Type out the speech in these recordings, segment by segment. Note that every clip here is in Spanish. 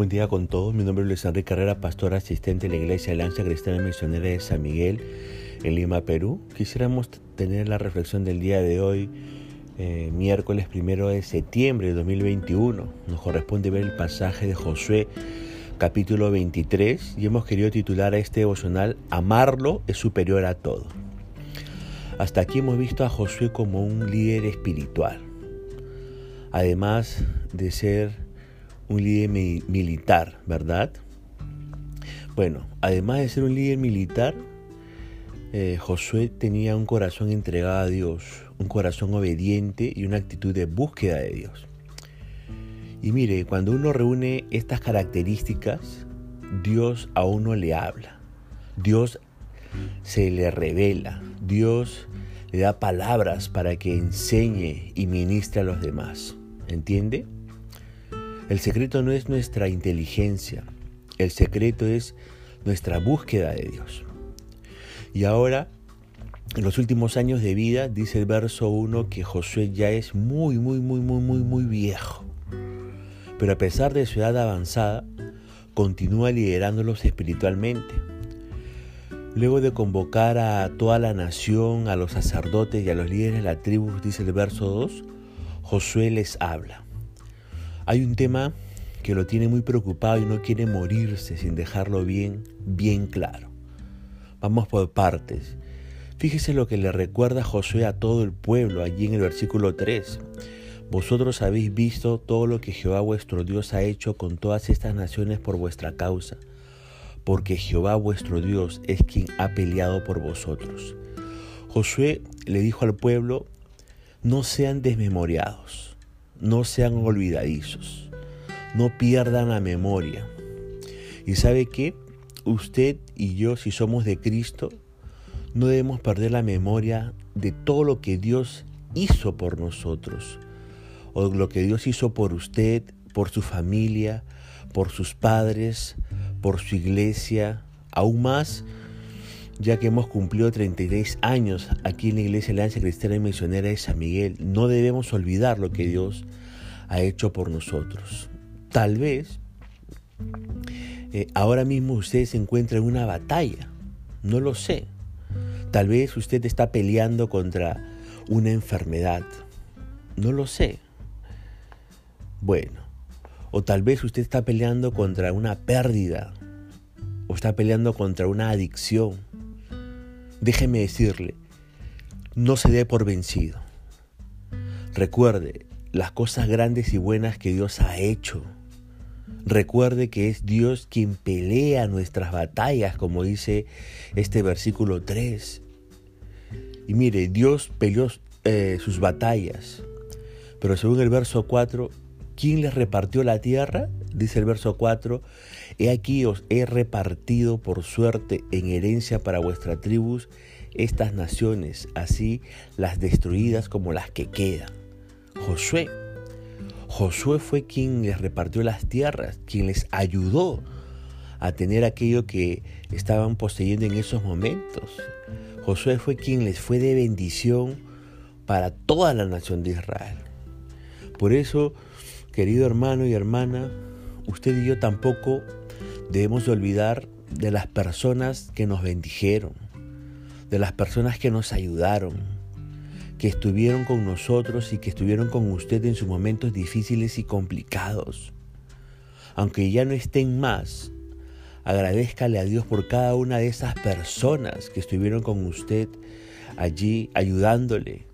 Buen día con todos. Mi nombre es Luis Enrique Carrera, pastor asistente de la Iglesia Alianza Cristiana Misionera de San Miguel en Lima, Perú. Quisiéramos tener la reflexión del día de hoy, eh, miércoles primero de septiembre de 2021. Nos corresponde ver el pasaje de Josué capítulo 23 y hemos querido titular a este devocional Amarlo es superior a todo. Hasta aquí hemos visto a Josué como un líder espiritual. Además de ser un líder militar, ¿verdad? Bueno, además de ser un líder militar, eh, Josué tenía un corazón entregado a Dios, un corazón obediente y una actitud de búsqueda de Dios. Y mire, cuando uno reúne estas características, Dios a uno le habla, Dios se le revela, Dios le da palabras para que enseñe y ministre a los demás. ¿Entiende? El secreto no es nuestra inteligencia, el secreto es nuestra búsqueda de Dios. Y ahora, en los últimos años de vida, dice el verso 1 que Josué ya es muy, muy, muy, muy, muy, muy viejo. Pero a pesar de su edad avanzada, continúa liderándolos espiritualmente. Luego de convocar a toda la nación, a los sacerdotes y a los líderes de la tribu, dice el verso 2, Josué les habla. Hay un tema que lo tiene muy preocupado y no quiere morirse sin dejarlo bien, bien claro. Vamos por partes. Fíjese lo que le recuerda Josué a todo el pueblo allí en el versículo 3. Vosotros habéis visto todo lo que Jehová vuestro Dios ha hecho con todas estas naciones por vuestra causa, porque Jehová vuestro Dios es quien ha peleado por vosotros. Josué le dijo al pueblo, no sean desmemoriados no sean olvidadizos, no pierdan la memoria. Y sabe que usted y yo, si somos de Cristo, no debemos perder la memoria de todo lo que Dios hizo por nosotros, o lo que Dios hizo por usted, por su familia, por sus padres, por su iglesia, aún más ya que hemos cumplido 33 años aquí en la Iglesia Alianza Cristiana y Misionera de San Miguel, no debemos olvidar lo que Dios ha hecho por nosotros. Tal vez eh, ahora mismo usted se encuentra en una batalla, no lo sé. Tal vez usted está peleando contra una enfermedad, no lo sé. Bueno, o tal vez usted está peleando contra una pérdida, o está peleando contra una adicción déjeme decirle, no se dé por vencido. Recuerde las cosas grandes y buenas que Dios ha hecho. Recuerde que es Dios quien pelea nuestras batallas, como dice este versículo 3. Y mire, Dios peleó eh, sus batallas. Pero según el verso 4, ¿quién les repartió la tierra? Dice el verso 4, He aquí os he repartido por suerte en herencia para vuestras tribus estas naciones, así las destruidas como las que quedan. Josué. Josué fue quien les repartió las tierras, quien les ayudó a tener aquello que estaban poseyendo en esos momentos. Josué fue quien les fue de bendición para toda la nación de Israel. Por eso, querido hermano y hermana, usted y yo tampoco debemos olvidar de las personas que nos bendijeron, de las personas que nos ayudaron, que estuvieron con nosotros y que estuvieron con usted en sus momentos difíciles y complicados. Aunque ya no estén más, agradezcale a Dios por cada una de esas personas que estuvieron con usted allí ayudándole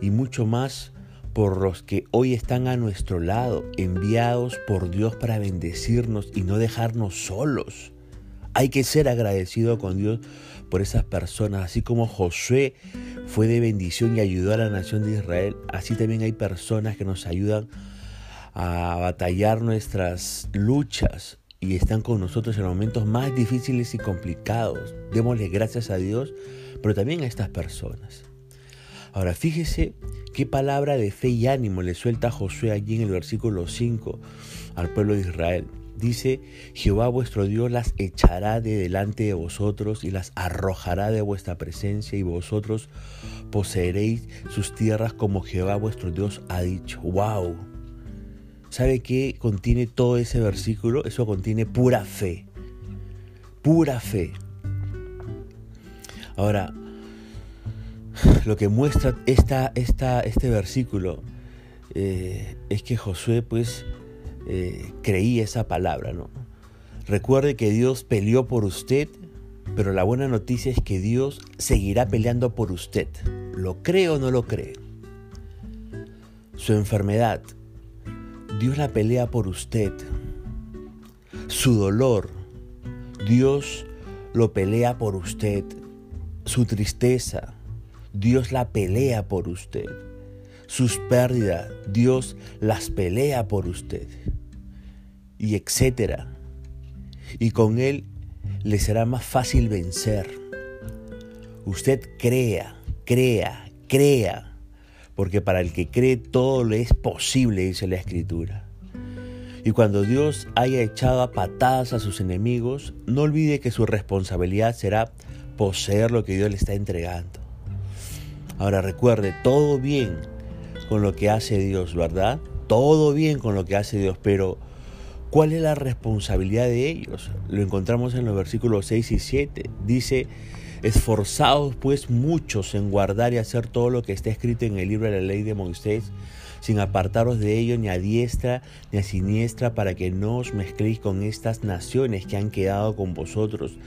y mucho más por los que hoy están a nuestro lado, enviados por Dios para bendecirnos y no dejarnos solos. Hay que ser agradecido con Dios por esas personas, así como Josué fue de bendición y ayudó a la nación de Israel, así también hay personas que nos ayudan a batallar nuestras luchas y están con nosotros en momentos más difíciles y complicados. Démosle gracias a Dios, pero también a estas personas. Ahora fíjese qué palabra de fe y ánimo le suelta Josué allí en el versículo 5 al pueblo de Israel. Dice, Jehová vuestro Dios las echará de delante de vosotros y las arrojará de vuestra presencia y vosotros poseeréis sus tierras como Jehová vuestro Dios ha dicho. ¡Wow! ¿sabe qué contiene todo ese versículo? Eso contiene pura fe. Pura fe. Ahora, lo que muestra esta, este versículo eh, es que Josué pues eh, creía esa palabra, ¿no? Recuerde que Dios peleó por usted, pero la buena noticia es que Dios seguirá peleando por usted. ¿Lo cree o no lo cree? Su enfermedad, Dios la pelea por usted. Su dolor, Dios lo pelea por usted. Su tristeza, Dios la pelea por usted. Sus pérdidas, Dios las pelea por usted. Y etcétera. Y con Él le será más fácil vencer. Usted crea, crea, crea porque para el que cree todo le es posible, dice la Escritura. Y cuando Dios haya echado a patadas a sus enemigos, no olvide que su responsabilidad será poseer lo que Dios le está entregando. Ahora recuerde, todo bien con lo que hace Dios, ¿verdad? Todo bien con lo que hace Dios, pero ¿cuál es la responsabilidad de ellos? Lo encontramos en los versículos 6 y 7. Dice, Esforzados pues muchos en guardar y hacer todo lo que está escrito en el libro de la ley de Moisés, sin apartaros de ello ni a diestra ni a siniestra, para que no os mezcléis con estas naciones que han quedado con vosotros,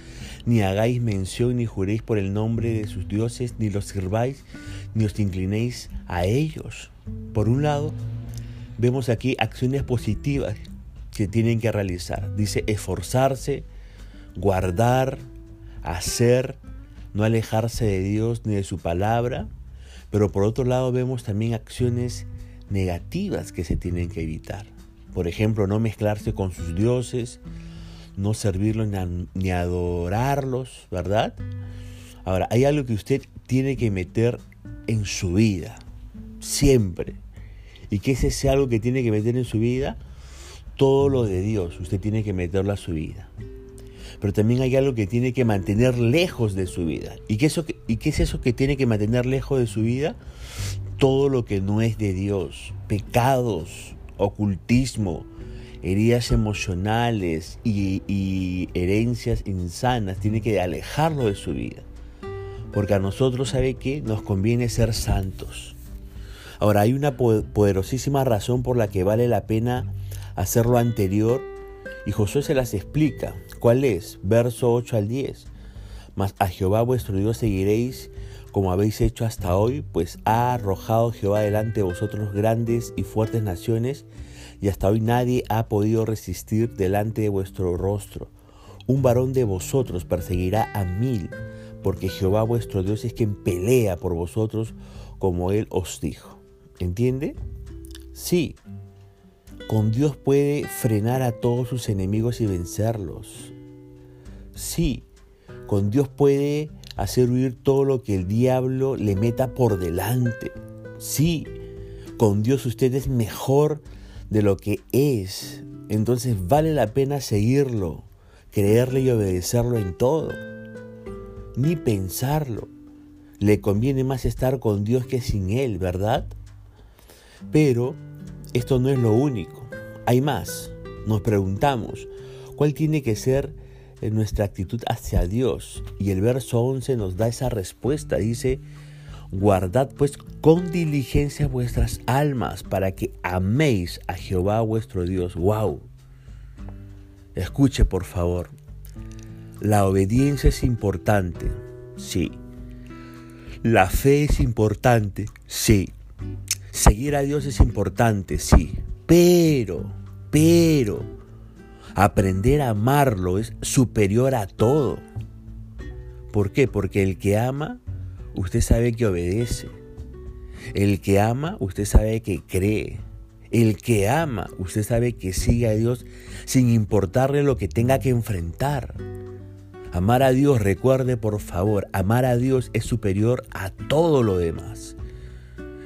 ni hagáis mención ni juréis por el nombre de sus dioses, ni los sirváis, ni os inclinéis a ellos. Por un lado, vemos aquí acciones positivas que tienen que realizar. Dice esforzarse, guardar, hacer, no alejarse de Dios ni de su palabra, pero por otro lado vemos también acciones negativas que se tienen que evitar. Por ejemplo, no mezclarse con sus dioses, no servirlos ni, adorarlos, ¿verdad? Ahora, hay algo que usted tiene que meter en su vida, siempre. ¿Y qué es ese algo que tiene que meter en su vida? Todo lo de Dios, usted tiene que meterlo a su vida pero también hay algo que tiene que mantener lejos de su vida. ¿Y qué, eso, ¿Y qué es eso que tiene que mantener lejos de su vida? Todo lo que no es de Dios, pecados, ocultismo, heridas emocionales y, y herencias insanas, tiene que alejarlo de su vida. Porque a nosotros, ¿sabe qué? Nos conviene ser santos. Ahora, hay una poderosísima razón por la que vale la pena hacer lo anterior y Josué se las explica. ¿Cuál es? Verso 8 al 10. Mas a Jehová vuestro Dios seguiréis como habéis hecho hasta hoy, pues ha arrojado Jehová delante de vosotros grandes y fuertes naciones, y hasta hoy nadie ha podido resistir delante de vuestro rostro. Un varón de vosotros perseguirá a mil, porque Jehová vuestro Dios es quien pelea por vosotros como él os dijo. ¿Entiende? Sí, con Dios puede frenar a todos sus enemigos y vencerlos. Sí, con Dios puede hacer huir todo lo que el diablo le meta por delante. Sí, con Dios usted es mejor de lo que es. Entonces vale la pena seguirlo, creerle y obedecerlo en todo. Ni pensarlo. Le conviene más estar con Dios que sin Él, ¿verdad? Pero esto no es lo único, hay más. Nos preguntamos, ¿cuál tiene que ser eh, nuestra actitud hacia Dios? Y el verso 11 nos da esa respuesta. Dice, guardad pues con diligencia vuestras almas para que améis a Jehová vuestro Dios. ¡Wow! Escuche por favor. La obediencia es importante, sí. La fe es importante, sí. Seguir a Dios es importante, sí, pero, pero, aprender a amarlo es superior a todo. ¿Por qué? Porque el que ama, usted sabe que obedece. El que ama, usted sabe que cree. El que ama, usted sabe que sigue a Dios sin importarle lo que tenga que enfrentar. Amar a Dios, recuerde por favor, amar a Dios es superior a todo lo demás.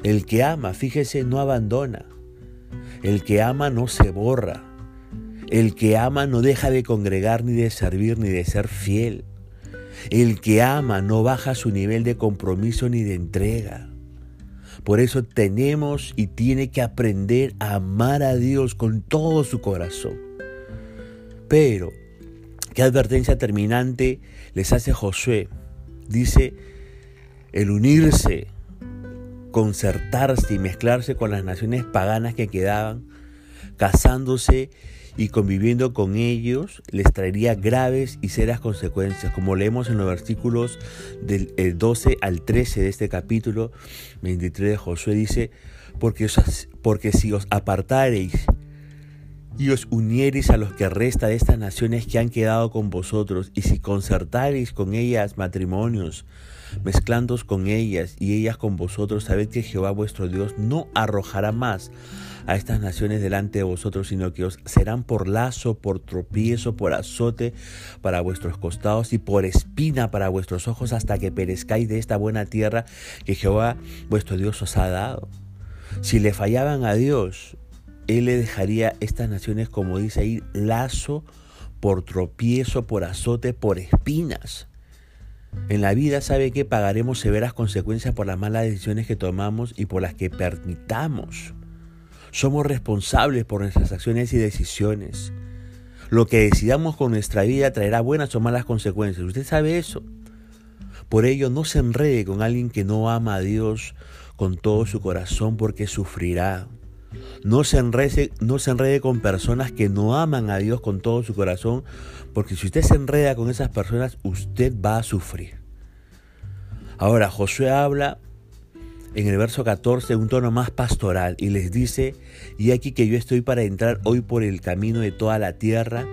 El que ama, fíjese, no abandona. El que ama no se borra. El que ama no deja de congregar, ni de servir, ni de ser fiel. El que ama no baja su nivel de compromiso ni de entrega. Por eso tenemos y tiene que aprender a amar a Dios con todo su corazón. Pero, ¿qué advertencia terminante les hace Josué? Dice, el unirse, concertarse y mezclarse con las naciones paganas que quedaban, casándose y conviviendo con ellos les traería graves y serias consecuencias, como leemos en los versículos del 12 al 13 de este capítulo 23 de Josué, dice, porque, porque si os apartareis y os uniereis a los que resta de estas naciones que han quedado con vosotros, y si concertareis con ellas matrimonios, mezclándoos con ellas y ellas con vosotros, sabed que Jehová vuestro Dios no arrojará más a estas naciones delante de vosotros, sino que os serán por lazo, por tropiezo, por azote para vuestros costados y por espina para vuestros ojos hasta que perezcáis de esta buena tierra que Jehová vuestro Dios os ha dado. Si le fallaban a Dios, Él le dejaría estas naciones, como dice ahí, lazo, por tropiezo, por azote, por espinas. En la vida sabe que pagaremos severas consecuencias por las malas decisiones que tomamos y por las que permitamos. Somos responsables por nuestras acciones y decisiones. Lo que decidamos con nuestra vida traerá buenas o malas consecuencias. Usted sabe eso. Por ello, no se enrede con alguien que no ama a Dios con todo su corazón porque sufrirá. No se, enrede, no se enrede con personas que no aman a Dios con todo su corazón, porque si usted se enreda con esas personas, usted va a sufrir. Ahora, Josué habla en el verso 14 un tono más pastoral y les dice, y aquí que yo estoy para entrar hoy por el camino de toda la tierra,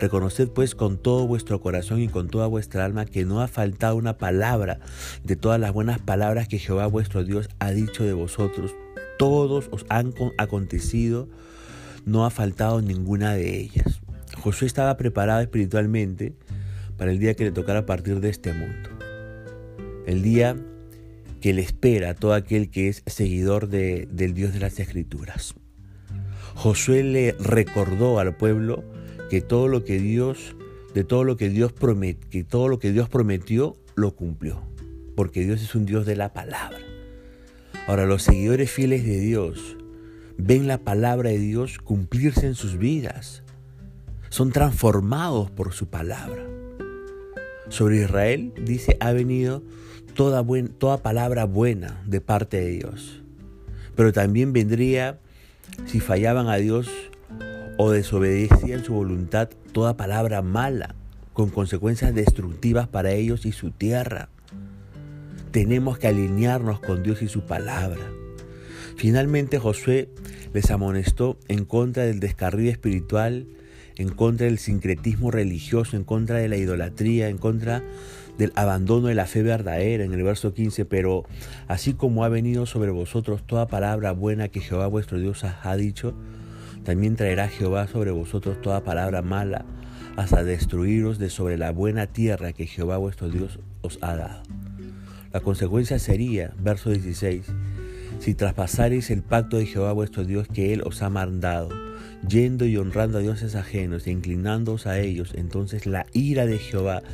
reconoced pues con todo vuestro corazón y con toda vuestra alma que no ha faltado una palabra de todas las buenas palabras que Jehová vuestro Dios ha dicho de vosotros. Todos os han acontecido, no ha faltado ninguna de ellas. Josué estaba preparado espiritualmente para el día que le tocara partir de este mundo. El día que le espera a todo aquel que es seguidor de, del Dios de las Escrituras. Josué le recordó al pueblo que todo lo que Dios, de todo lo que Dios que todo lo que Dios prometió, lo cumplió. Porque Dios es un Dios de la palabra. Ahora, los seguidores fieles de Dios ven la palabra de Dios cumplirse en sus vidas. Son transformados por su palabra. Sobre Israel dice, ha venido toda, toda palabra buena de parte de Dios. Pero también vendría, si fallaban a Dios o desobedecían su voluntad, toda palabra mala, con consecuencias destructivas para ellos y su tierra. Tenemos que alinearnos con Dios y su palabra. Finalmente Josué les amonestó en contra del descarrío espiritual, en contra del sincretismo religioso, en contra de la idolatría, en contra del abandono de la fe verdadera en el verso 15, pero así como ha venido sobre vosotros toda palabra buena que Jehová vuestro Dios ha dicho, también traerá Jehová sobre vosotros toda palabra mala hasta destruiros de sobre la buena tierra que Jehová vuestro Dios os ha dado. La consecuencia sería, verso 16, si traspasareis el pacto de Jehová vuestro Dios que Él os ha mandado, yendo y honrando a dioses ajenos e inclinándoos a ellos, entonces la ira de Jehová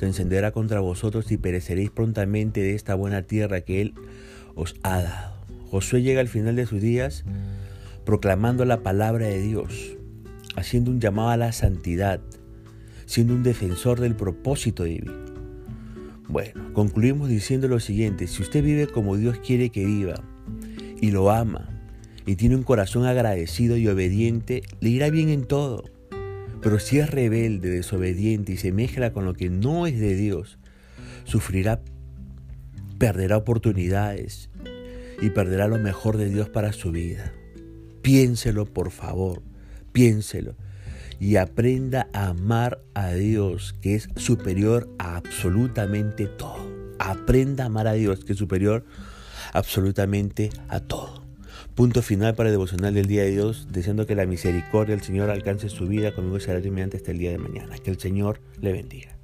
se encenderá contra vosotros y pereceréis prontamente de esta buena tierra que Él os ha dado. Josué llega al final de sus días proclamando la palabra de Dios, haciendo un llamado a la santidad, siendo un defensor del propósito divino. Bueno, concluimos diciendo lo siguiente, si usted vive como Dios quiere que viva y lo ama y tiene un corazón agradecido y obediente, le irá bien en todo. Pero si es rebelde, desobediente y se mezcla con lo que no es de Dios, sufrirá, perderá oportunidades y perderá lo mejor de Dios para su vida. Piénselo, por favor, piénselo. Y aprenda a amar a Dios, que es superior a absolutamente todo. Aprenda a amar a Dios, que es superior absolutamente a todo. Punto final para el devocional del día de Dios, deseando que la misericordia del Señor alcance su vida conmigo será mediante hasta el día de mañana. Que el Señor le bendiga.